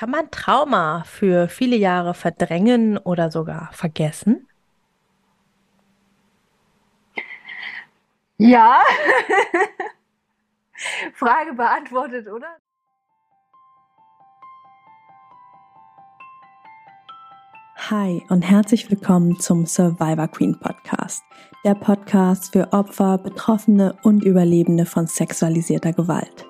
Kann man Trauma für viele Jahre verdrängen oder sogar vergessen? Ja. Frage beantwortet, oder? Hi und herzlich willkommen zum Survivor Queen Podcast, der Podcast für Opfer, Betroffene und Überlebende von sexualisierter Gewalt.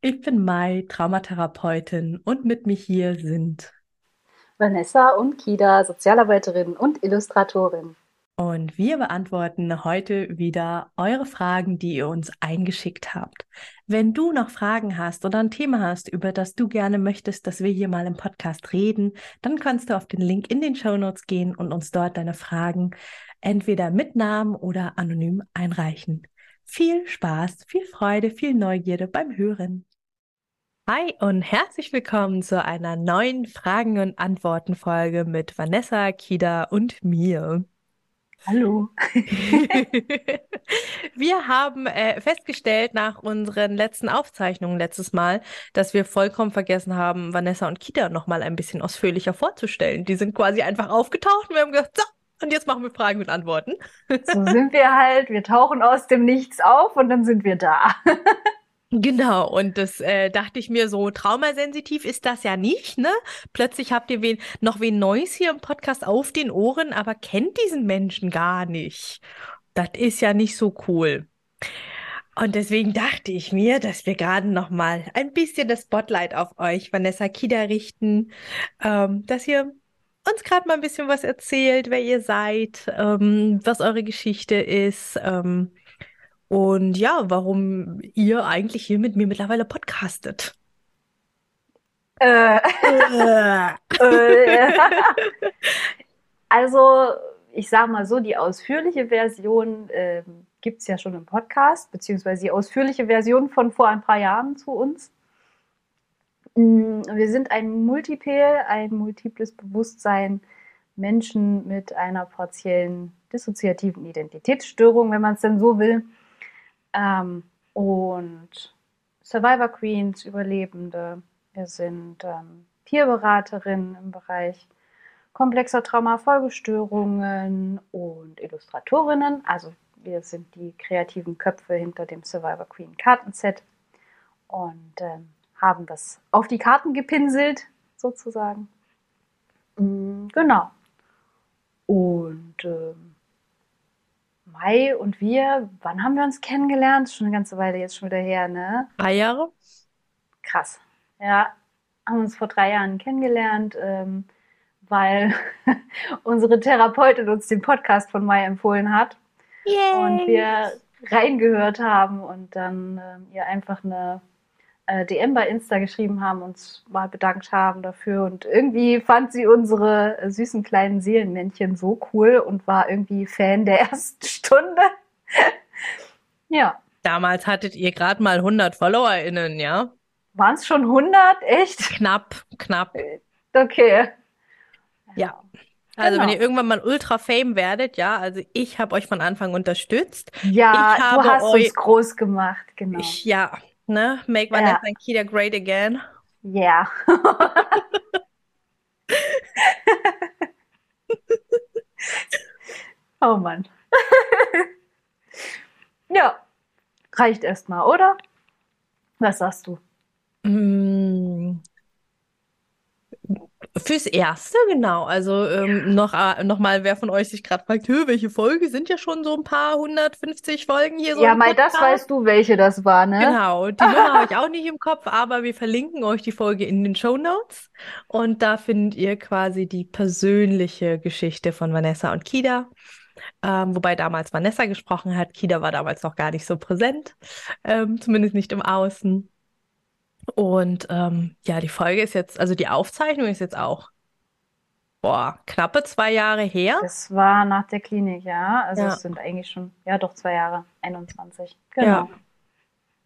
Ich bin Mai, Traumatherapeutin und mit mir hier sind Vanessa und Kida, Sozialarbeiterin und Illustratorin. Und wir beantworten heute wieder eure Fragen, die ihr uns eingeschickt habt. Wenn du noch Fragen hast oder ein Thema hast, über das du gerne möchtest, dass wir hier mal im Podcast reden, dann kannst du auf den Link in den Show Notes gehen und uns dort deine Fragen entweder mit Namen oder anonym einreichen. Viel Spaß, viel Freude, viel Neugierde beim Hören. Hi und herzlich willkommen zu einer neuen Fragen- und Antworten-Folge mit Vanessa, Kida und mir. Hallo. wir haben äh, festgestellt nach unseren letzten Aufzeichnungen letztes Mal, dass wir vollkommen vergessen haben, Vanessa und Kita noch mal ein bisschen ausführlicher vorzustellen. Die sind quasi einfach aufgetaucht und wir haben gesagt, so, und jetzt machen wir Fragen und Antworten. so sind wir halt. Wir tauchen aus dem Nichts auf und dann sind wir da. Genau, und das äh, dachte ich mir so, traumasensitiv ist das ja nicht, ne? Plötzlich habt ihr wen, noch wen Neues hier im Podcast auf den Ohren, aber kennt diesen Menschen gar nicht. Das ist ja nicht so cool. Und deswegen dachte ich mir, dass wir gerade noch mal ein bisschen das Spotlight auf euch, Vanessa Kida, richten, ähm, dass ihr uns gerade mal ein bisschen was erzählt, wer ihr seid, ähm, was eure Geschichte ist. Ähm, und ja, warum ihr eigentlich hier mit mir mittlerweile podcastet. Äh. äh. also, ich sage mal so, die ausführliche Version äh, gibt es ja schon im Podcast, beziehungsweise die ausführliche Version von vor ein paar Jahren zu uns. Mm, wir sind ein Multipel, ein multiples Bewusstsein, Menschen mit einer partiellen dissoziativen Identitätsstörung, wenn man es denn so will. Ähm, und Survivor Queens, Überlebende. Wir sind ähm, Peerberaterinnen im Bereich komplexer Trauma-Folgestörungen und Illustratorinnen. Also wir sind die kreativen Köpfe hinter dem Survivor Queen Kartenset und ähm, haben das auf die Karten gepinselt, sozusagen. Mm, genau. Und ähm, Mai und wir, wann haben wir uns kennengelernt? Schon eine ganze Weile jetzt schon wieder her, ne? Drei Jahre? Krass. Ja, haben uns vor drei Jahren kennengelernt, ähm, weil unsere Therapeutin uns den Podcast von Mai empfohlen hat. Yay. Und wir reingehört haben und dann ähm, ihr einfach eine äh, DM bei Insta geschrieben haben, uns mal bedankt haben dafür. Und irgendwie fand sie unsere äh, süßen kleinen Seelenmännchen so cool und war irgendwie Fan der ersten Stunde. ja. Damals hattet ihr gerade mal 100 FollowerInnen, ja? Waren es schon 100? Echt? Knapp, knapp. Okay. Ja. Also genau. wenn ihr irgendwann mal Ultra Fame werdet, ja, also ich habe euch von Anfang unterstützt. Ja, du hast uns groß gemacht, genau. Ich, ja, ne? Make Vanessa ja. and Kita great again. Ja. oh Mann. ja, reicht erstmal, oder? Was sagst du? Mm, Fürs Erste, genau. Also ähm, noch, äh, noch mal, wer von euch sich gerade fragt, welche Folge sind ja schon so ein paar 150 Folgen hier so. Ja, mal das weißt du, welche das war, ne? Genau, die Nummer habe ich auch nicht im Kopf, aber wir verlinken euch die Folge in den Show Notes und da findet ihr quasi die persönliche Geschichte von Vanessa und Kida. Ähm, wobei damals Vanessa gesprochen hat. Kida war damals noch gar nicht so präsent, ähm, zumindest nicht im Außen. Und ähm, ja, die Folge ist jetzt, also die Aufzeichnung ist jetzt auch, boah, knappe zwei Jahre her. Das war nach der Klinik, ja. Also Ja. es sind eigentlich schon, ja doch, zwei Jahre, 21. Genau. Ja.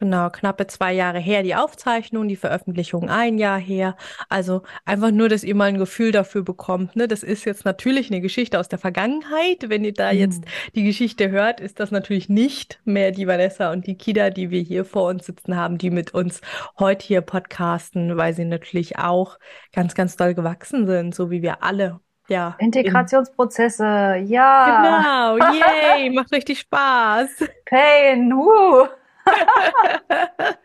Genau, knappe zwei Jahre her die Aufzeichnung, die Veröffentlichung ein Jahr her. Also einfach nur, dass ihr mal ein Gefühl dafür bekommt. Ne? Das ist jetzt natürlich eine Geschichte aus der Vergangenheit. Wenn ihr da jetzt Mhm. die Geschichte hört, ist das natürlich nicht mehr die Vanessa und die Kida, die wir hier vor uns sitzen haben, die mit uns heute hier podcasten, weil sie natürlich auch ganz, ganz doll gewachsen sind, so wie wir alle. Ja. in- Integrationsprozesse, ja. Genau, yay, macht richtig Spaß. Pain, uh.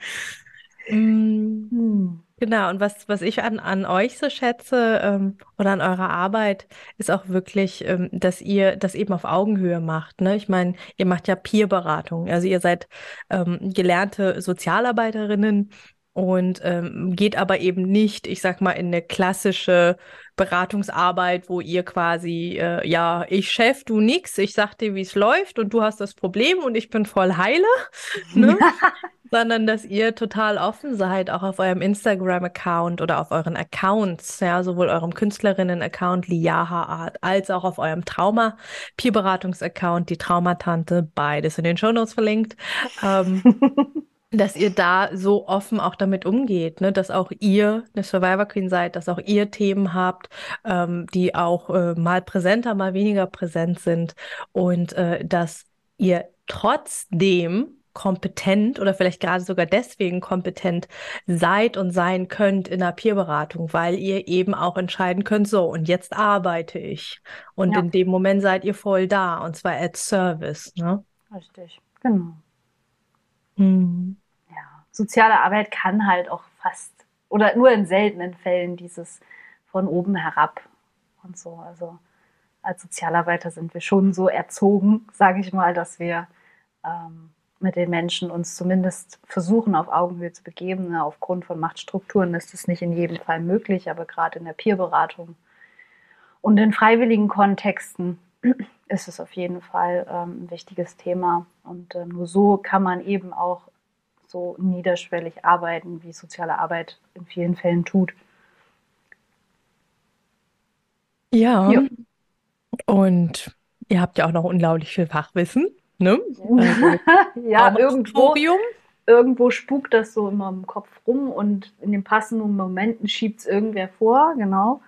Mm. Hm. Genau, und was, was ich an, an euch so schätze, ähm, oder an eurer Arbeit, ist auch wirklich, ähm, dass ihr das eben auf Augenhöhe macht, ne? Ich meine, ihr macht ja Peerberatung, also ihr seid ähm, gelernte Sozialarbeiterinnen und ähm, geht aber eben nicht, ich sag mal, in eine klassische Beratungsarbeit, wo ihr quasi, äh, ja, ich Chef, du nix, ich sag dir, wie es läuft und du hast das Problem und ich bin voll heile, ne? sondern dass ihr total offen seid, auch auf eurem Instagram-Account oder auf euren Accounts, ja, sowohl eurem Künstlerinnen-Account Liaha Art als auch auf eurem Trauma-Peer-Beratungs-Account, die Traumatante, beides in den Shownotes verlinkt, ähm, dass ihr da so offen auch damit umgeht, ne, dass auch ihr eine Survivor Queen seid, dass auch ihr Themen habt, ähm, die auch äh, mal präsenter, mal weniger präsent sind und äh, dass ihr trotzdem kompetent oder vielleicht gerade sogar deswegen kompetent seid und sein könnt in der Peerberatung, weil ihr eben auch entscheiden könnt, so, und jetzt arbeite ich. Und Ja. in dem Moment seid ihr voll da, und zwar at Service, ne? Richtig, genau. Hm. Soziale Arbeit kann halt auch fast oder nur in seltenen Fällen dieses von oben herab und so. Also als Sozialarbeiter sind wir schon so erzogen, sage ich mal, dass wir ähm, mit den Menschen uns zumindest versuchen, auf Augenhöhe zu begeben. Ne? Aufgrund von Machtstrukturen ist das nicht in jedem Fall möglich, aber gerade in der Peerberatung und in freiwilligen Kontexten ist es auf jeden Fall ähm, ein wichtiges Thema. Und äh, nur so kann man eben auch so niederschwellig arbeiten, wie soziale Arbeit in vielen Fällen tut. Ja. Ja. Und ihr habt ja auch noch unglaublich viel Fachwissen, ne? Also, ja, irgendwo, irgendwo spukt das so immer im Kopf rum und in den passenden Momenten schiebt es irgendwer vor, genau.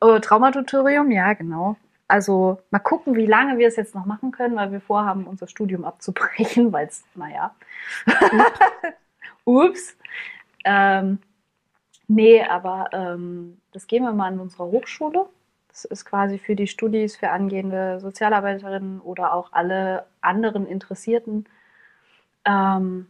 Äh, Traumatutorium, ja, genau. Also mal gucken, wie lange wir es jetzt noch machen können, weil wir vorhaben, unser Studium abzubrechen, weil es, naja. Ups. Ähm, nee, aber ähm, das gehen wir mal in unserer Hochschule. Das ist quasi für die Studis, für angehende Sozialarbeiterinnen oder auch alle anderen Interessierten. Ähm,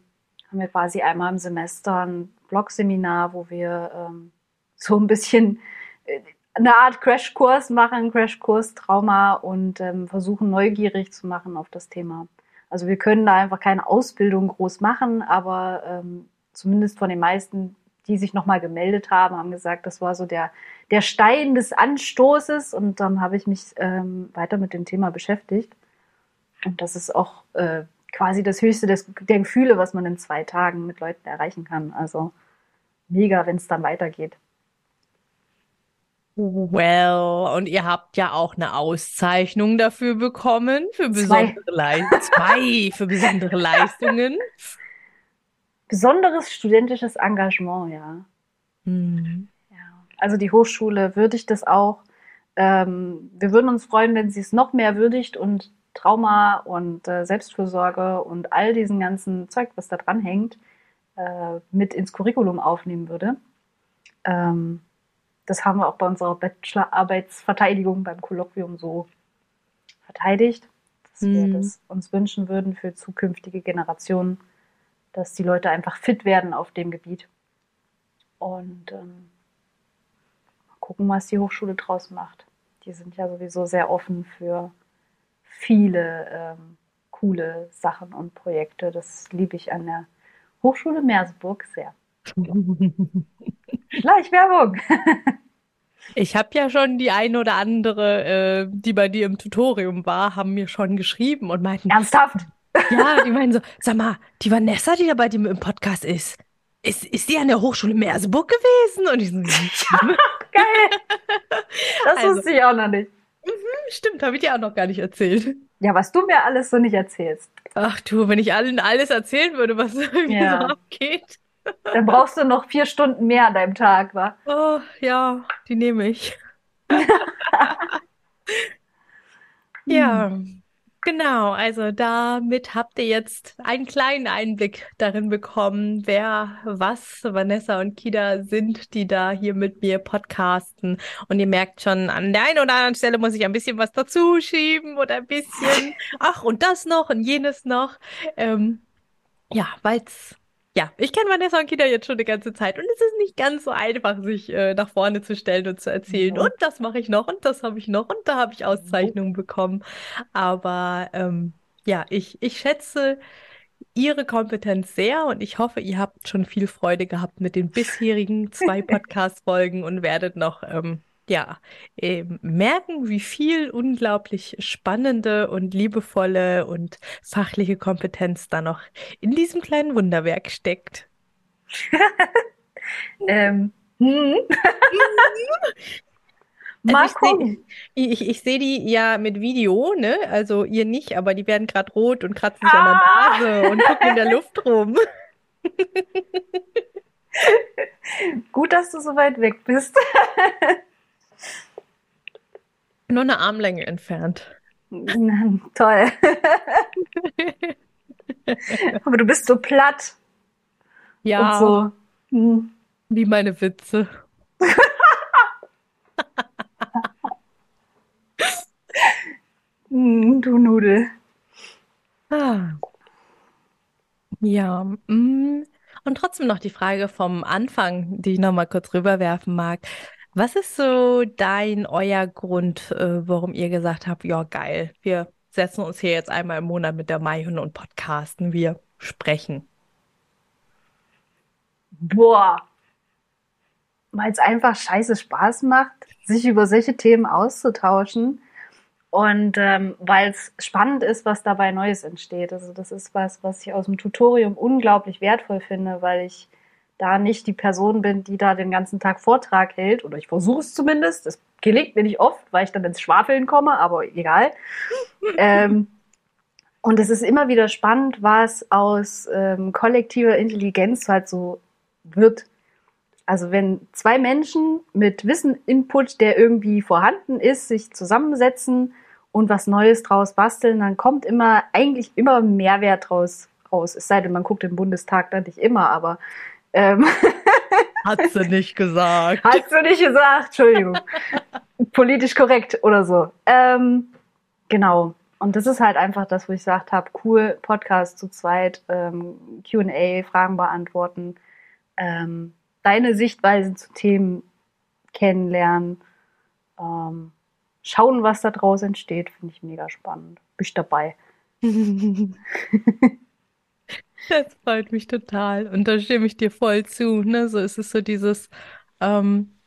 haben wir quasi einmal im Semester ein Blogseminar, wo wir ähm, so ein bisschen äh, eine Art Crashkurs machen, Crashkurs Trauma und ähm, versuchen neugierig zu machen auf das Thema. Also wir können da einfach keine Ausbildung groß machen, aber ähm, zumindest von den meisten, die sich nochmal gemeldet haben, haben gesagt, das war so der, der Stein des Anstoßes und dann habe ich mich ähm, weiter mit dem Thema beschäftigt. Und das ist auch äh, quasi das höchste des, der Gefühle, was man in zwei Tagen mit Leuten erreichen kann. Also mega, wenn es dann weitergeht. Well, und ihr habt ja auch eine Auszeichnung dafür bekommen, für besondere Leistungen. Zwei für besondere Leistungen. Besonderes studentisches Engagement, ja. Hm. Ja, also die Hochschule würdigt das auch. Ähm, wir würden uns freuen, wenn sie es noch mehr würdigt und Trauma und äh, Selbstfürsorge und all diesen ganzen Zeug, was da dran hängt, äh, mit ins Curriculum aufnehmen würde. Ähm, das haben wir auch bei unserer Bachelorarbeitsverteidigung beim Kolloquium so verteidigt, dass wir Mhm. das uns wünschen würden für zukünftige Generationen, dass die Leute einfach fit werden auf dem Gebiet. Und ähm, gucken, was die Hochschule draus macht. Die sind ja sowieso sehr offen für viele ähm, coole Sachen und Projekte. Das liebe ich an der Hochschule Merseburg sehr. Schleichwerbung! Ich habe ja schon die eine oder andere, äh, die bei dir im Tutorium war, haben mir schon geschrieben und meinten, Ernsthaft? ja, die meinen so, sag mal, die Vanessa, die da bei dir im Podcast ist, ist, ist die an der Hochschule Merseburg gewesen? Und ich so, ja, geil. Das also, wusste ich auch noch nicht. Mhm, stimmt, habe ich dir auch noch gar nicht erzählt. Ja, was du mir alles so nicht erzählst. Ach du, wenn ich allen alles erzählen würde, was irgendwie ja. so abgeht. Dann brauchst du noch vier Stunden mehr an deinem Tag, wa? Oh, ja, die nehme ich. ja. Hm. Genau, also damit habt ihr jetzt einen kleinen Einblick darin bekommen, wer, was Vanessa und Kida sind, die da hier mit mir podcasten. Und ihr merkt schon, an der einen oder anderen Stelle muss ich ein bisschen was dazu schieben oder ein bisschen, ach, und das noch und jenes noch. Ähm, ja, weil's ja, ich kenne Vanessa und Kita jetzt schon eine ganze Zeit und es ist nicht ganz so einfach, sich äh, nach vorne zu stellen und zu erzählen. Ja. Und das mache ich noch und das habe ich noch und da habe ich Auszeichnungen bekommen. Aber ähm, ja, ich, ich schätze Ihre Kompetenz sehr und ich hoffe, ihr habt schon viel Freude gehabt mit den bisherigen zwei Podcast-Folgen und werdet noch ähm, ja, äh, merken, wie viel unglaublich spannende und liebevolle und fachliche Kompetenz da noch in diesem kleinen Wunderwerk steckt. ähm. Hm. Also. Ich, ich, ich sehe die ja mit Video, ne? Also ihr nicht, aber die werden gerade rot und kratzen sich ah. an der ah! Nase und gucken in der Luft rum. Gut, dass du so weit weg bist. Nur eine Armlänge entfernt. Toll. Aber du bist so platt. Ja. So. Hm. Wie meine Witze. hm, du Nudel. Ah. Ja. Mm. Und trotzdem noch die Frage vom Anfang, die ich noch mal kurz rüberwerfen mag. Was ist so dein, euer Grund, äh, warum ihr gesagt habt, ja, geil, wir setzen uns hier jetzt einmal im Monat mit der Maihunde und podcasten, wir sprechen? Boah, weil es einfach scheiße Spaß macht, sich über solche Themen auszutauschen und ähm, weil es spannend ist, was dabei Neues entsteht. Also das ist was, was ich aus dem Tutorium unglaublich wertvoll finde, weil ich da nicht die Person bin, die da den ganzen Tag Vortrag hält, oder ich versuche es zumindest. Das gelingt mir nicht oft, weil ich dann ins Schwafeln komme, aber egal. ähm, und es ist immer wieder spannend, was aus ähm, kollektiver Intelligenz halt so wird. Also wenn zwei Menschen mit Wissen-Input, der irgendwie vorhanden ist, sich zusammensetzen und was Neues draus basteln, dann kommt immer eigentlich immer Mehrwert draus raus. Es sei denn, man guckt im Bundestag dann nicht immer, aber ähm. Hat sie nicht gesagt. Hat sie nicht gesagt, Entschuldigung. Politisch korrekt oder so. Ähm, genau. Und das ist halt einfach das, wo ich gesagt habe, cool, Podcast zu zweit, ähm, QA, Fragen beantworten, ähm, deine Sichtweisen zu Themen kennenlernen, ähm, schauen, was da draus entsteht, finde ich mega spannend. Bin ich dabei. Das freut mich total. Und da stimme ich dir voll zu. Ne? So ist es so dieses, ähm,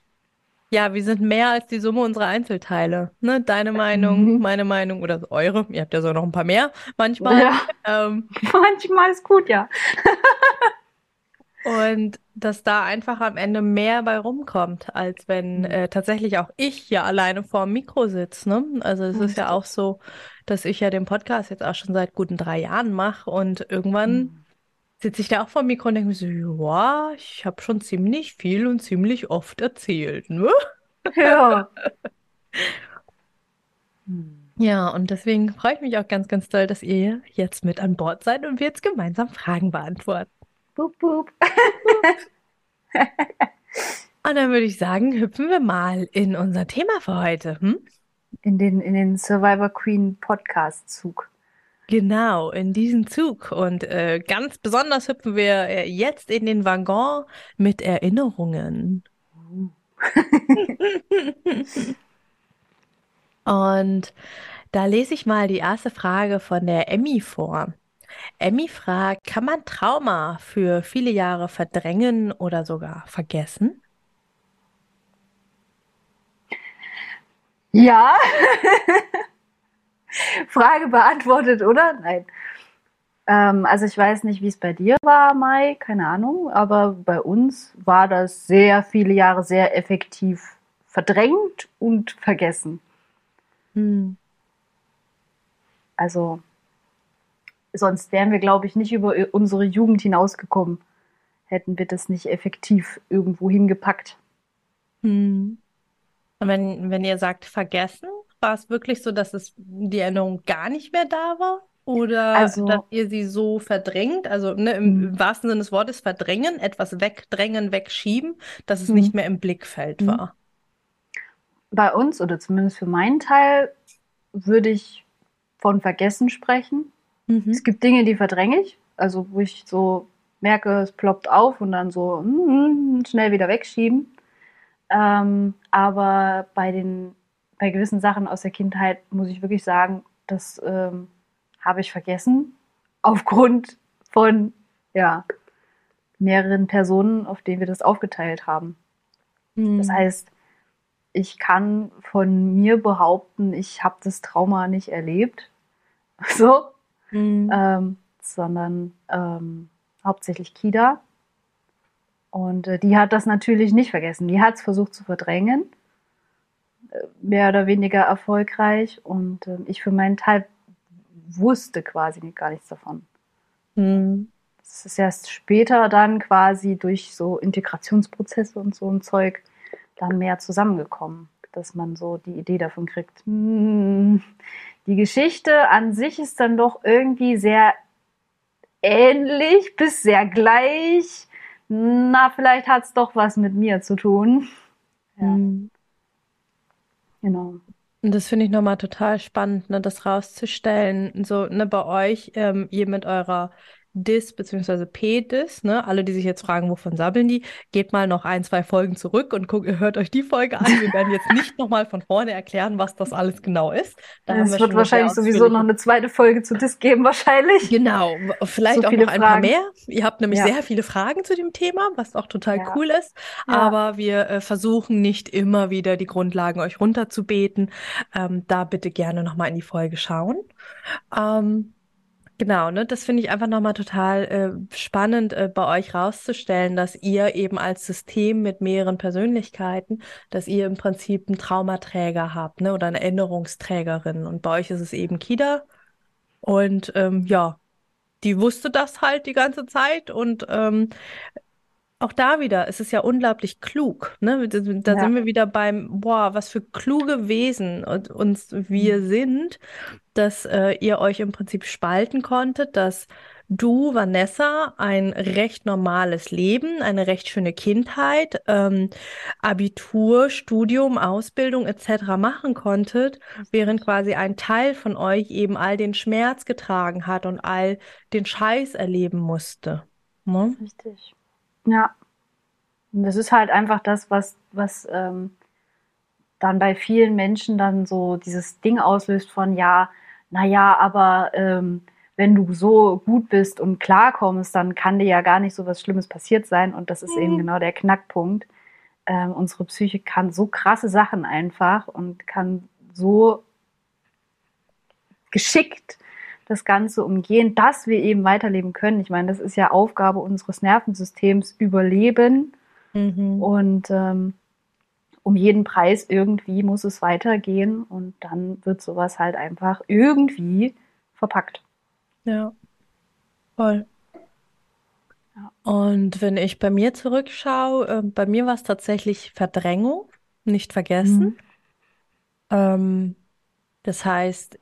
ja, wir sind mehr als die Summe unserer Einzelteile. Ne? Deine Meinung, mhm. meine Meinung oder eure. Ihr habt ja so noch ein paar mehr manchmal. Ja. Ähm, manchmal ist gut, ja. und dass da einfach am Ende mehr bei rumkommt, als wenn mhm. äh, tatsächlich auch ich hier alleine vor dem Mikro sitze. Ne? Also es ist ja auch so, dass ich ja den Podcast jetzt auch schon seit guten drei Jahren mache und irgendwann mhm sitze ich da auch vor dem Mikro und denke mir so, ja, ich habe schon ziemlich viel und ziemlich oft erzählt, ne? Ja. Ja, und deswegen freue ich mich auch ganz, ganz toll, dass ihr jetzt mit an Bord seid und wir jetzt gemeinsam Fragen beantworten. Boop, boop. und dann würde ich sagen, hüpfen wir mal in unser Thema für heute. Hm? In den, in den Survivor Queen Podcast Zug. Genau, in diesen Zug. Und äh, ganz besonders hüpfen wir äh, jetzt in den Waggon mit Erinnerungen. Und da lese ich mal die erste Frage von der Emmy vor. Emmy fragt, kann man Trauma für viele Jahre verdrängen oder sogar vergessen? Ja. Frage beantwortet, oder? Nein. Ähm, also ich weiß nicht, wie es bei dir war, Mai, keine Ahnung, aber bei uns war das sehr viele Jahre sehr effektiv verdrängt und vergessen. Hm. Also sonst wären wir, glaube ich, nicht über unsere Jugend hinausgekommen, hätten wir das nicht effektiv irgendwo hingepackt. Hm. Und wenn, wenn ihr sagt vergessen, war es wirklich so, dass es die Erinnerung gar nicht mehr da war? Oder Also, dass ihr sie so verdrängt, also ne, im, hm, im wahrsten Sinne des Wortes verdrängen, etwas wegdrängen, wegschieben, dass es hm, nicht mehr im Blickfeld hm. war? bei uns oder zumindest für meinen Teil würde ich von Vergessen sprechen. Es Mhm. gibt Dinge, die verdränge ich, also wo ich so merke, es ploppt auf und dann so mm, schnell wieder wegschieben. Ähm, aber bei den, bei gewissen Sachen aus der Kindheit muss ich wirklich sagen, das ähm, habe ich vergessen aufgrund von ja, mehreren Personen, auf denen wir das aufgeteilt haben. Das Hm. heißt, ich kann von mir behaupten, ich habe das Trauma nicht erlebt, so, Hm. ähm, sondern ähm, hauptsächlich Kida. Und äh, die hat das natürlich nicht vergessen. Die hat es versucht zu verdrängen, mehr oder weniger erfolgreich. Und ähm, ich für meinen Teil wusste quasi gar nichts davon. Hm. Es ist erst später dann quasi durch so Integrationsprozesse und so ein Zeug dann mehr zusammengekommen, dass man so die Idee davon kriegt. hm, Die Geschichte an sich ist dann doch irgendwie sehr ähnlich bis sehr gleich. Na, vielleicht hat es doch was mit mir zu tun. Ja, Hm. Genau. Und das finde ich nochmal total spannend, ne, das rauszustellen. So, ne, bei euch, ähm, ihr mit eurer Dis bzw. P-Dis, ne, alle, die sich jetzt fragen, wovon sabbeln die, geht mal noch ein, zwei Folgen zurück und guckt, hört euch die Folge an. Wir werden jetzt nicht nochmal von vorne erklären, was das alles genau ist. Da Es wir wird wahrscheinlich sowieso noch eine zweite Folge zu Dis geben, wahrscheinlich. Genau, vielleicht So auch noch ein paar Fragen. mehr. Ihr habt nämlich Ja, sehr viele Fragen zu dem Thema, was auch total ja, cool ist. ja. Aber wir äh, versuchen nicht immer wieder die Grundlagen euch runterzubeten. Ähm, da bitte gerne nochmal in die Folge schauen. Ähm, genau, ne, das finde ich einfach nochmal total äh, spannend, äh, bei euch rauszustellen, dass ihr eben als System mit mehreren Persönlichkeiten, dass ihr im Prinzip einen Traumaträger habt, ne, oder eine Erinnerungsträgerin. Und bei euch ist es eben Kida. Und ähm, ja die wusste das halt die ganze Zeit und ähm, auch da wieder, es ist ja unglaublich klug, ne? Da da Ja. sind wir wieder beim, boah, was für kluge Wesen und, uns wir Mhm. sind, dass äh, ihr euch im Prinzip spalten konntet, dass du, Vanessa, ein recht normales Leben, eine recht schöne Kindheit, ähm, Abitur, Studium, Ausbildung etc. machen konntet, während quasi ein Teil von euch eben all den Schmerz getragen hat und all den Scheiß erleben musste. Ne? Richtig. Ja. Und das ist halt einfach das, was, was ähm, dann bei vielen Menschen dann so dieses Ding auslöst von, ja, naja, aber ähm, wenn du so gut bist und klarkommst, dann kann dir ja gar nicht so was Schlimmes passiert sein. Und das ist eben Mhm. genau der Knackpunkt. Ähm, unsere Psyche kann so krasse Sachen einfach und kann so geschickt das Ganze umgehen, dass wir eben weiterleben können. Ich meine, das ist ja Aufgabe unseres Nervensystems, überleben. Mhm. Und ähm, um jeden Preis irgendwie muss es weitergehen und dann wird sowas halt einfach irgendwie verpackt. Ja, voll. Ja. Und wenn ich bei mir zurückschaue, äh, bei mir war es tatsächlich Verdrängung, nicht vergessen. Mhm. Ähm, das heißt,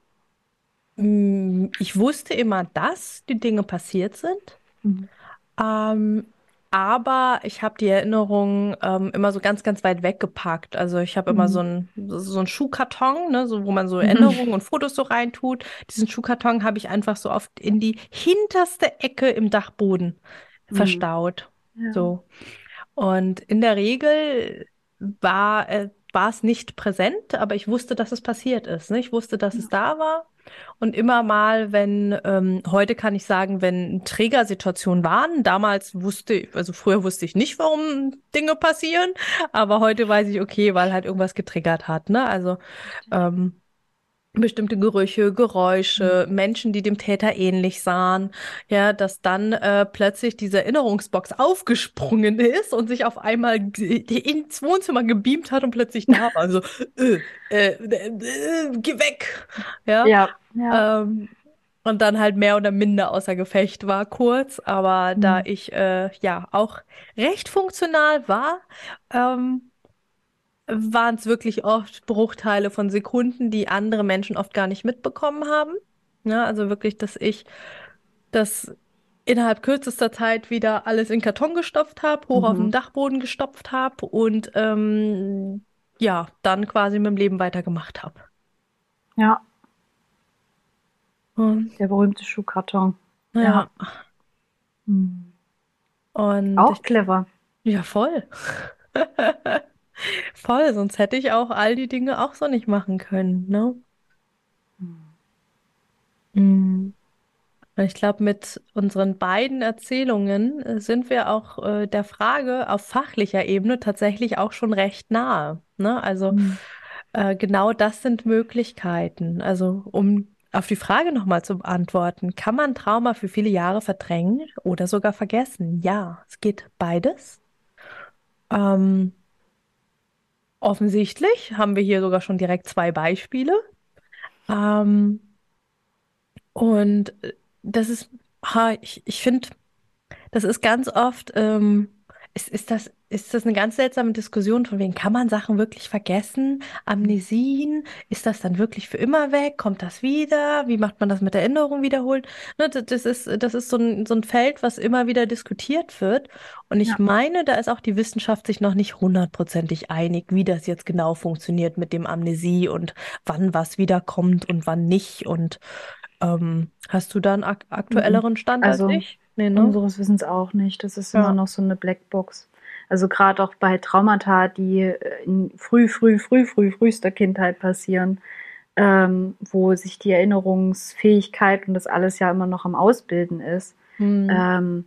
ich wusste immer, dass die Dinge passiert sind. Mhm. Ähm, aber ich habe die Erinnerungen ähm, immer so ganz, ganz weit weggepackt. Also ich habe immer so Mhm. einen so einen Schuhkarton, ne, so wo man so Mhm. Erinnerungen und Fotos so reintut. Diesen Schuhkarton habe ich einfach so oft in die hinterste Ecke im Dachboden Mhm. verstaut. Ja. So. Und in der Regel war, äh, war es nicht präsent, aber ich wusste, dass es passiert ist. Ne? Ich wusste, dass Ja. es da war. Und immer mal, wenn, ähm, heute kann ich sagen, wenn Trägersituationen waren, damals wusste ich, also früher wusste ich nicht, warum Dinge passieren, aber heute weiß ich, okay, weil halt irgendwas getriggert hat, ne? Also, ähm, bestimmte Gerüche, Geräusche, Mhm. Menschen, die dem Täter ähnlich sahen, ja, dass dann äh, plötzlich diese Erinnerungsbox aufgesprungen ist und sich auf einmal ins Wohnzimmer gebeamt hat und plötzlich da war. So, äh, äh, äh, äh, geh weg, ja. Ja, ja. Ähm, und dann halt mehr oder minder außer Gefecht war kurz, aber da Mhm. ich äh, ja auch recht funktional war, ähm, waren es wirklich oft Bruchteile von Sekunden, die andere Menschen oft gar nicht mitbekommen haben. Ja, also wirklich, dass ich das innerhalb kürzester Zeit wieder alles in Karton gestopft habe, hoch auf den Mhm. Dachboden gestopft habe und ähm, ja, dann quasi mit dem Leben weitergemacht habe. Ja, Hm, der berühmte Schuhkarton. ja, Ja. Mhm. und Auch ich, clever. ja, voll. Voll, sonst hätte ich auch all die Dinge auch so nicht machen können, ne? Mhm. Und Ich glaube, mit unseren beiden Erzählungen äh, sind wir auch äh, der Frage auf fachlicher Ebene tatsächlich auch schon recht nahe. Ne? Also Mhm. äh, genau das sind Möglichkeiten. Also um auf die Frage nochmal zu beantworten, kann man Trauma für viele Jahre verdrängen oder sogar vergessen? Ja, es geht beides. Ähm, offensichtlich haben wir hier sogar schon direkt zwei Beispiele. Ähm, und äh, das ist, ha, ich, ich finde, das ist ganz oft, ähm, ist, ist das, ist das eine ganz seltsame Diskussion von wegen, kann man Sachen wirklich vergessen? Amnesien, ist das dann wirklich für immer weg? Kommt das wieder? Wie macht man das mit Erinnerungen wiederholen? Ne, das, ist, das ist so ein, so ein Feld, was immer wieder diskutiert wird. Und ich Ja. meine, da ist auch die Wissenschaft sich noch nicht hundertprozentig einig, wie das jetzt genau funktioniert mit dem Amnesie und wann was wiederkommt und wann nicht. Und ähm, hast du da einen ak Mhm. aktuelleren Stand als Also ich? Nee, ne? unseres Wissens auch nicht. Das ist immer Ja. noch so eine Blackbox. Also gerade auch bei Traumata, die äh, in früh, früh, früh, früh, frühester Kindheit passieren, ähm, wo sich die Erinnerungsfähigkeit und das alles ja immer noch am Ausbilden ist. Hm. Ähm,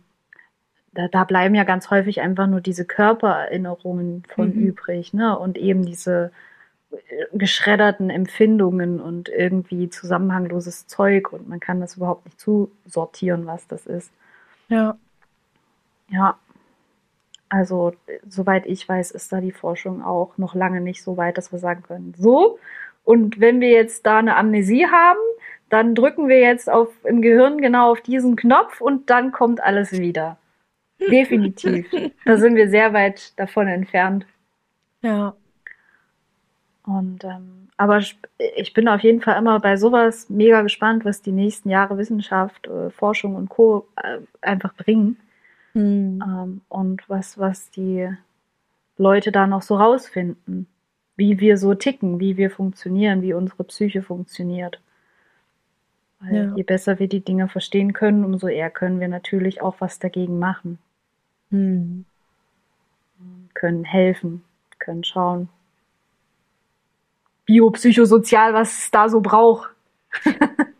da, da bleiben ja ganz häufig einfach nur diese Körpererinnerungen von Mhm. übrig, ne? Und eben diese äh, geschredderten Empfindungen und irgendwie zusammenhangloses Zeug und man kann das überhaupt nicht zusortieren, was das ist. Ja. Ja, also soweit ich weiß, ist da die Forschung auch noch lange nicht so weit, dass wir sagen können, so, und wenn wir jetzt da eine Amnesie haben, dann drücken wir jetzt auf, im Gehirn genau auf diesen Knopf und dann kommt alles wieder. Definitiv. Da sind wir sehr weit davon entfernt. Ja. Und ähm, aber ich- ich bin auf jeden Fall immer bei sowas mega gespannt, was die nächsten Jahre Wissenschaft, äh, Forschung und Co. Äh, einfach bringen. Hm. Ähm, und was, was die Leute da noch so rausfinden, wie wir so ticken, wie wir funktionieren, wie unsere Psyche funktioniert. Weil Ja. je besser wir die Dinge verstehen können, umso eher können wir natürlich auch was dagegen machen, Hm. können helfen, können schauen. Biopsychosozial, was es da so braucht.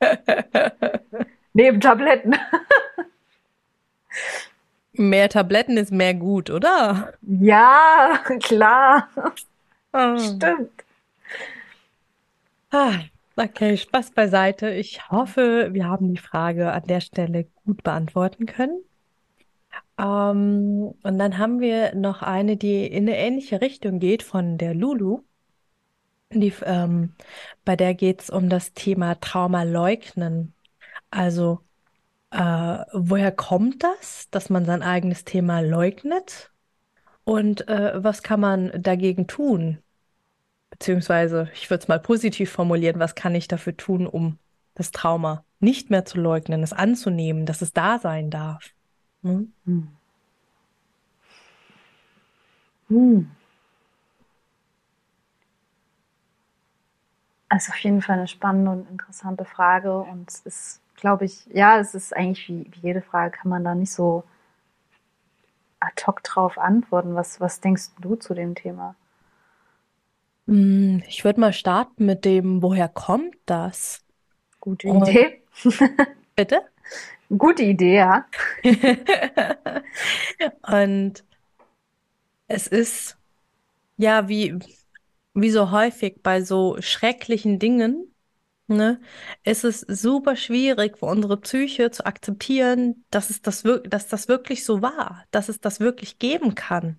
Neben Tabletten. Mehr Tabletten ist mehr gut, oder? Ja, klar. Ah. Stimmt. Ah, okay, Spaß beiseite. Ich hoffe, wir haben die Frage an der Stelle gut beantworten können. Ähm, und dann haben wir noch eine, die in eine ähnliche Richtung geht, von der Lulu. Die, ähm, bei der geht es um das Thema Trauma leugnen. Also, äh, woher kommt das, dass man sein eigenes Thema leugnet? Und äh, was kann man dagegen tun? Beziehungsweise, ich würde es mal positiv formulieren, was kann ich dafür tun, um das Trauma nicht mehr zu leugnen, es anzunehmen, dass es da sein darf? Hm? Hm. Hm. Also auf jeden Fall eine spannende und interessante Frage. Und es ist, glaube ich, ja, es ist eigentlich wie, wie jede Frage, kann man da nicht so ad hoc drauf antworten. Was, was denkst du zu dem Thema? Hm, Ich würde mal starten mit dem, woher kommt das? Gute Und- Idee. Bitte? Gute Idee, ja. Und es ist, ja, wie, wie so häufig bei so schrecklichen Dingen, ne, ist es super schwierig für unsere Psyche zu akzeptieren, dass es das, dass das wirklich so war, dass es das wirklich geben kann.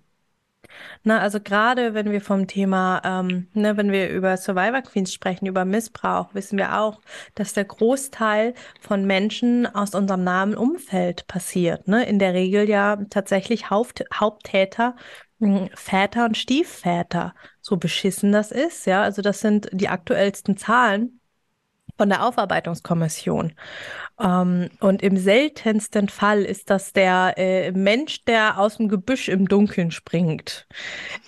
Na, also gerade wenn wir vom Thema, ähm, ne, wenn wir über Survivor Queens sprechen, über Missbrauch, wissen wir auch, dass der Großteil von Menschen aus unserem nahen Umfeld passiert. Ne? In der Regel ja tatsächlich Haupt Haupttäter hm, Väter und Stiefväter, so beschissen das ist, ja. Also das sind die aktuellsten Zahlen von der Aufarbeitungskommission. Ähm, und im seltensten Fall ist das der äh, Mensch, der aus dem Gebüsch im Dunkeln springt.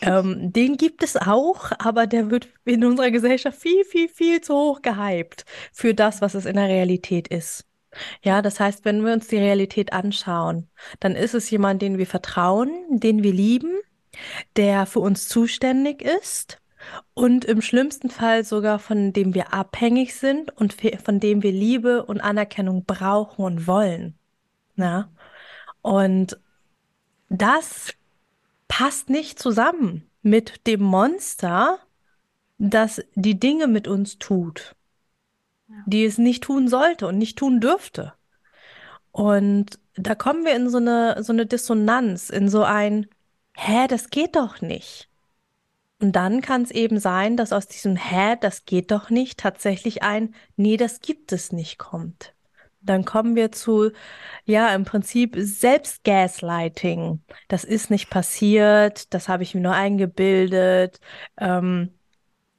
Ähm, den gibt es auch, aber der wird in unserer Gesellschaft viel, viel, viel zu hoch gehypt für das, was es in der Realität ist. Ja, das heißt, wenn wir uns die Realität anschauen, dann ist es jemand, den wir vertrauen, den wir lieben, der für uns zuständig ist und im schlimmsten Fall sogar von dem wir abhängig sind und von dem wir Liebe und Anerkennung brauchen und wollen. Ja? Und das passt nicht zusammen mit dem Monster, das die Dinge mit uns tut, ja. die es nicht tun sollte und nicht tun dürfte. Und da kommen wir in so eine, so eine Dissonanz, in so ein, hä, das geht doch nicht. Und dann kann es eben sein, dass aus diesem Hä, das geht doch nicht, tatsächlich ein Nee, das gibt es nicht kommt. Dann kommen wir zu, ja, im Prinzip Selbstgaslighting. Das ist nicht passiert, das habe ich mir nur eingebildet. Ähm,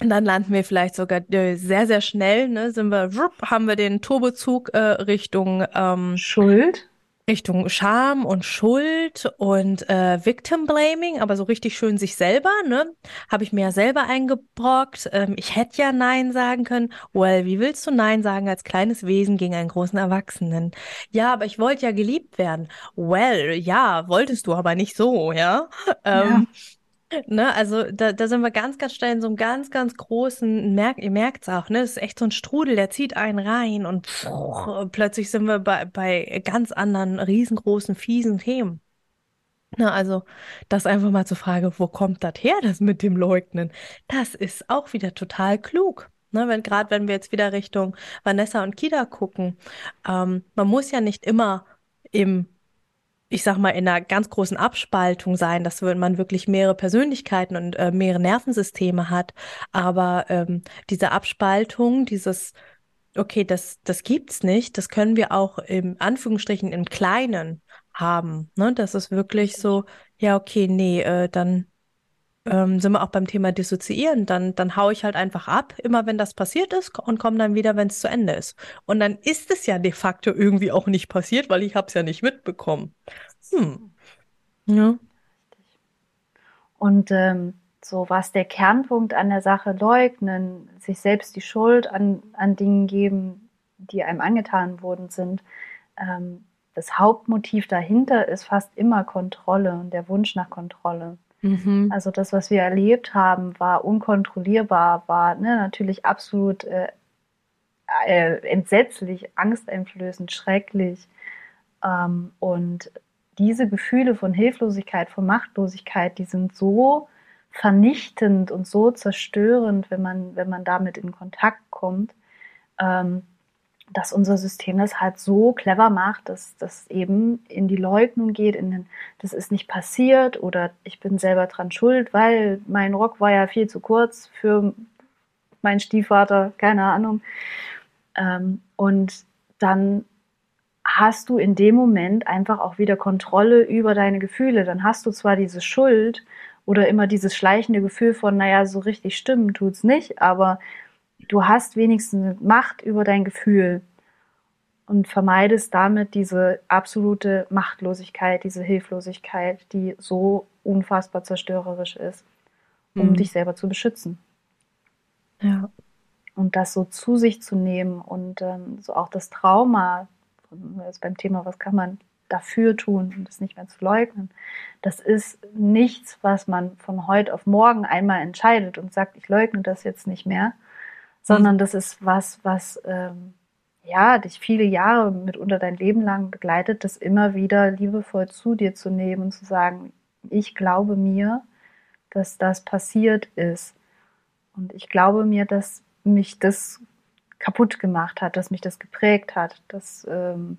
und dann landen wir vielleicht sogar äh, sehr, sehr schnell, ne, sind wir, haben wir den Turbozug äh, Richtung ähm, Schuld. Richtung Scham und Schuld und äh, Victim Blaming, aber so richtig schön sich selber, ne? Habe ich mir ja selber eingebrockt. Ähm, ich hätte ja Nein sagen können. Well, wie willst du Nein sagen als kleines Wesen gegen einen großen Erwachsenen? Ja, aber ich wollte ja geliebt werden. Well, ja, wolltest du aber nicht so, ja? Ähm, ja. Ne, also da, da sind wir ganz, ganz schnell in so einem ganz, ganz großen, merk, ihr merkt es auch, ne? Das ist echt so ein Strudel, der zieht einen rein und pff, plötzlich sind wir bei, bei ganz anderen, riesengroßen, fiesen Themen. Na, also das einfach mal zur Frage, wo kommt das her, das mit dem Leugnen? Das ist auch wieder total klug. Ne, wenn, gerade wenn wir jetzt wieder Richtung Vanessa und Kida gucken, ähm, man muss ja nicht immer im ich sag mal, in einer ganz großen Abspaltung sein, dass man wirklich mehrere Persönlichkeiten und äh, mehrere Nervensysteme hat. Aber ähm, diese Abspaltung, dieses, okay, das, das gibt's nicht, das können wir auch im Anführungsstrichen im Kleinen haben. Ne? Das ist wirklich so, ja, okay, nee, äh, dann ähm, sind wir auch beim Thema Dissoziieren. Dann, dann hau ich halt einfach ab, immer wenn das passiert ist und komme dann wieder, wenn es zu Ende ist. Und dann ist es ja de facto irgendwie auch nicht passiert, weil ich habe es ja nicht mitbekommen. Hm. Ja. Und ähm, so was der Kernpunkt an der Sache leugnen, sich selbst die Schuld an, an Dingen geben, die einem angetan worden sind. Ähm, das Hauptmotiv dahinter ist fast immer Kontrolle und der Wunsch nach Kontrolle. Mhm. Also das, was wir erlebt haben, war unkontrollierbar, war ne, natürlich absolut äh, äh, entsetzlich, angsteinflößend, schrecklich. Ähm, und diese Gefühle von Hilflosigkeit, von Machtlosigkeit, die sind so vernichtend und so zerstörend, wenn man, wenn man damit in Kontakt kommt, ähm, dass unser System das halt so clever macht, dass das eben in die Leugnung geht, in den, das ist nicht passiert oder ich bin selber dran schuld, weil mein Rock war ja viel zu kurz für meinen Stiefvater, keine Ahnung. Ähm, und dann hast du in dem Moment einfach auch wieder Kontrolle über deine Gefühle. Dann hast du zwar diese Schuld oder immer dieses schleichende Gefühl von, naja, so richtig stimmen tut's nicht, aber du hast wenigstens Macht über dein Gefühl und vermeidest damit diese absolute Machtlosigkeit, diese Hilflosigkeit, die so unfassbar zerstörerisch ist, um mhm. dich selber zu beschützen. Ja. Und das so zu sich zu nehmen und ähm, so auch das Trauma, jetzt beim Thema, was kann man dafür tun und das nicht mehr zu leugnen, das ist nichts, was man von heute auf morgen einmal entscheidet und sagt, ich leugne das jetzt nicht mehr, sondern das ist was, was ähm, ja dich viele Jahre mitunter dein Leben lang begleitet, das immer wieder liebevoll zu dir zu nehmen und zu sagen, ich glaube mir, dass das passiert ist. Und ich glaube mir, dass mich das kaputt gemacht hat, dass mich das geprägt hat. Dass, ähm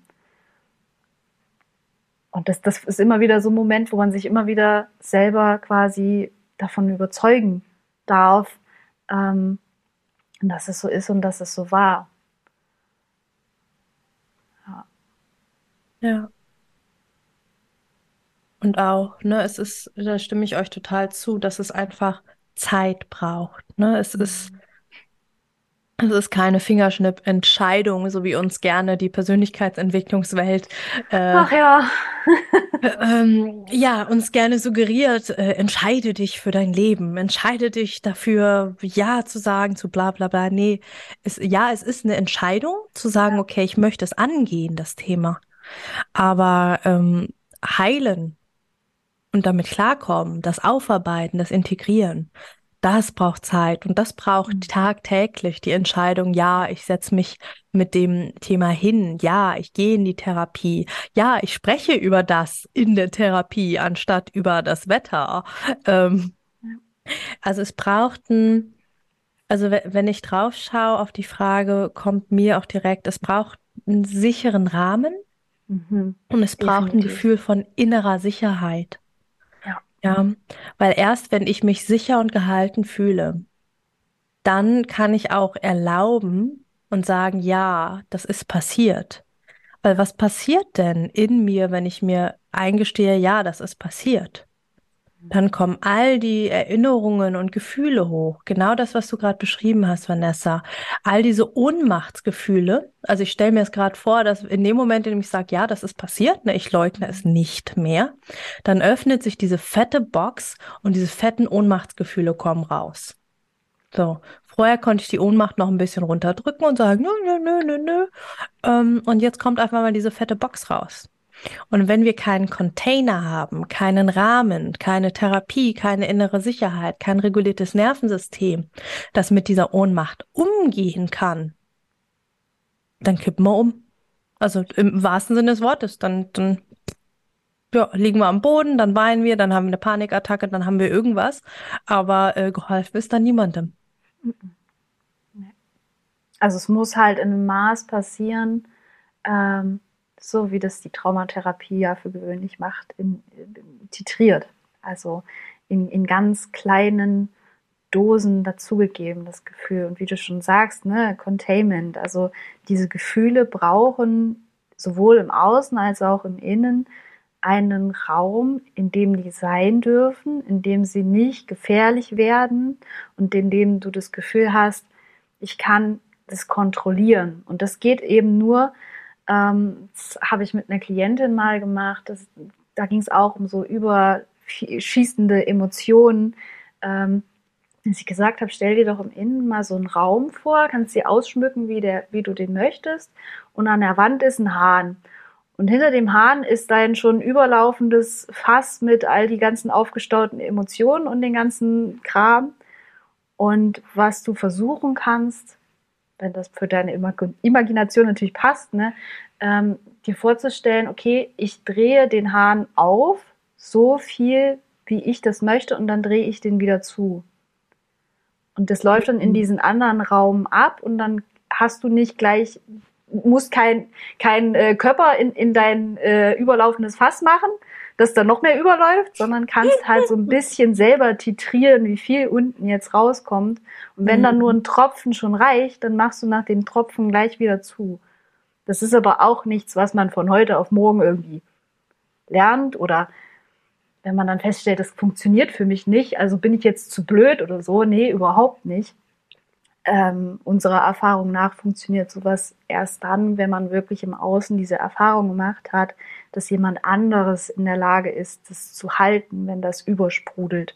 und das, das ist immer wieder so ein Moment, wo man sich immer wieder selber quasi davon überzeugen darf, ähm, dass es so ist und dass es so war. Ja. Ja. Und auch, ne, es ist, da stimme ich euch total zu, dass es einfach Zeit braucht. Ne? Es ist. Es ist keine Fingerschnipp-Entscheidung, so wie uns gerne die Persönlichkeitsentwicklungswelt äh, Ach ja. ähm, ja, uns gerne suggeriert, äh, entscheide dich für dein Leben, entscheide dich dafür, Ja zu sagen, zu bla bla bla. Nee, es, ja, es ist eine Entscheidung, zu sagen, okay, ich möchte es angehen, das Thema. Aber ähm, heilen und damit klarkommen, das Aufarbeiten, das Integrieren, das braucht Zeit und das braucht mhm. tagtäglich die Entscheidung, ja, ich setze mich mit dem Thema hin, ja, ich gehe in die Therapie, ja, ich spreche über das in der Therapie anstatt über das Wetter. Ähm, also es braucht ein, also wenn ich drauf schaue auf die Frage, kommt mir auch direkt, es braucht einen sicheren Rahmen mhm. und es braucht Definitiv. ein Gefühl von innerer Sicherheit. Ja, weil erst wenn ich mich sicher und gehalten fühle, dann kann ich auch erlauben und sagen, ja, das ist passiert. Weil was passiert denn in mir, wenn ich mir eingestehe, ja, das ist passiert? Dann kommen all die Erinnerungen und Gefühle hoch. Genau das, was du gerade beschrieben hast, Vanessa. All diese Ohnmachtsgefühle. Also ich stelle mir es gerade vor, dass in dem Moment, in dem ich sage, ja, das ist passiert, ne, ich leugne es nicht mehr, dann öffnet sich diese fette Box und diese fetten Ohnmachtsgefühle kommen raus. So, vorher konnte ich die Ohnmacht noch ein bisschen runterdrücken und sagen, nö, nö, nö, nö, nö. Ähm, und jetzt kommt einfach mal diese fette Box raus. Und wenn wir keinen Container haben, keinen Rahmen, keine Therapie, keine innere Sicherheit, kein reguliertes Nervensystem, das mit dieser Ohnmacht umgehen kann, dann kippen wir um. Also im wahrsten Sinne des Wortes, dann, dann ja, liegen wir am Boden, dann weinen wir, dann haben wir eine Panikattacke, dann haben wir irgendwas. Aber äh, geholfen ist dann niemandem. Also es muss halt in einem Maß passieren, ähm, so wie das die Traumatherapie ja für gewöhnlich macht, in, in, titriert. Also in, in ganz kleinen Dosen dazugegeben, das Gefühl. Und wie du schon sagst, ne, Containment. Also diese Gefühle brauchen sowohl im Außen als auch im Innen einen Raum, in dem die sein dürfen, in dem sie nicht gefährlich werden und in dem du das Gefühl hast, ich kann das kontrollieren. Und das geht eben nur, ähm, das habe ich mit einer Klientin mal gemacht. Das, da ging es auch um so überschießende Emotionen. Ähm, dass ich gesagt habe, stell dir doch im Innen mal so einen Raum vor, kannst sie ausschmücken, wie, der, wie du den möchtest. Und an der Wand ist ein Hahn. Und hinter dem Hahn ist dein schon überlaufendes Fass mit all die ganzen aufgestauten Emotionen und den ganzen Kram. Und was du versuchen kannst, wenn das für deine Imagination natürlich passt, ne, ähm, dir vorzustellen, okay, ich drehe den Hahn auf, so viel, wie ich das möchte, und dann drehe ich den wieder zu. Und das läuft dann in mhm. diesen anderen Raum ab und dann hast du nicht gleich, musst kein, kein äh, Körper in, in dein äh, überlaufendes Fass machen, das dann noch mehr überläuft, sondern kannst halt so ein bisschen selber titrieren, wie viel unten jetzt rauskommt. Und wenn dann nur ein Tropfen schon reicht, dann machst du nach dem Tropfen gleich wieder zu. Das ist aber auch nichts, was man von heute auf morgen irgendwie lernt oder wenn man dann feststellt, das funktioniert für mich nicht, also bin ich jetzt zu blöd oder so. Nee, überhaupt nicht ähm, unserer Erfahrung nach funktioniert sowas erst dann, wenn man wirklich im Außen diese Erfahrung gemacht hat, dass jemand anderes in der Lage ist, das zu halten, wenn das übersprudelt.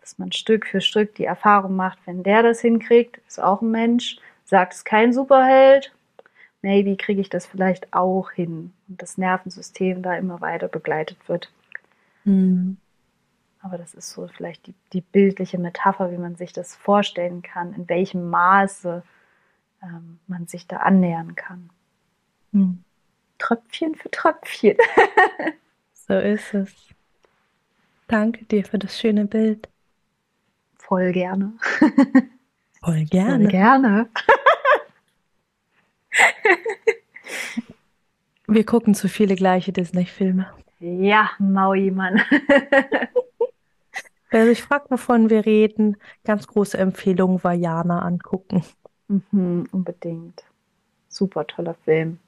Dass man Stück für Stück die Erfahrung macht, wenn der das hinkriegt, ist auch ein Mensch, sagt es kein Superheld, maybe kriege ich das vielleicht auch hin und das Nervensystem da immer weiter begleitet wird. Mhm. Aber das ist so vielleicht die, die bildliche Metapher, wie man sich das vorstellen kann, in welchem Maße ähm, man sich da annähern kann. Hm. Tröpfchen für Tröpfchen. so ist es. Danke dir für das schöne Bild. Voll gerne. Voll gerne. Voll gerne. Wir gucken zu viele gleiche Disney-Filme. Ja, Maui, Mann. Wer sich fragt, wovon wir reden, ganz große Empfehlung, Vajana angucken. Mhm, unbedingt. Super toller Film.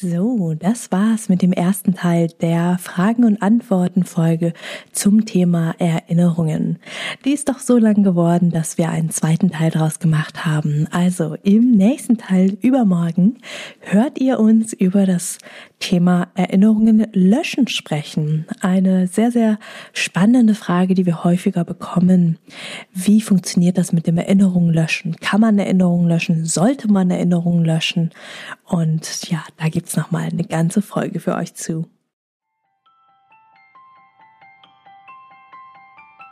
So, das war's mit dem ersten Teil der Fragen- und Antworten-Folge zum Thema Erinnerungen. Die ist doch so lang geworden, dass wir einen zweiten Teil daraus gemacht haben. Also im nächsten Teil übermorgen hört ihr uns über das Thema Erinnerungen löschen sprechen. Eine sehr, sehr spannende Frage, die wir häufiger bekommen. Wie funktioniert das mit dem Erinnerungen löschen? Kann man Erinnerungen löschen? Sollte man Erinnerungen löschen? Und ja, da gibt's nochmal eine ganze Folge für euch zu.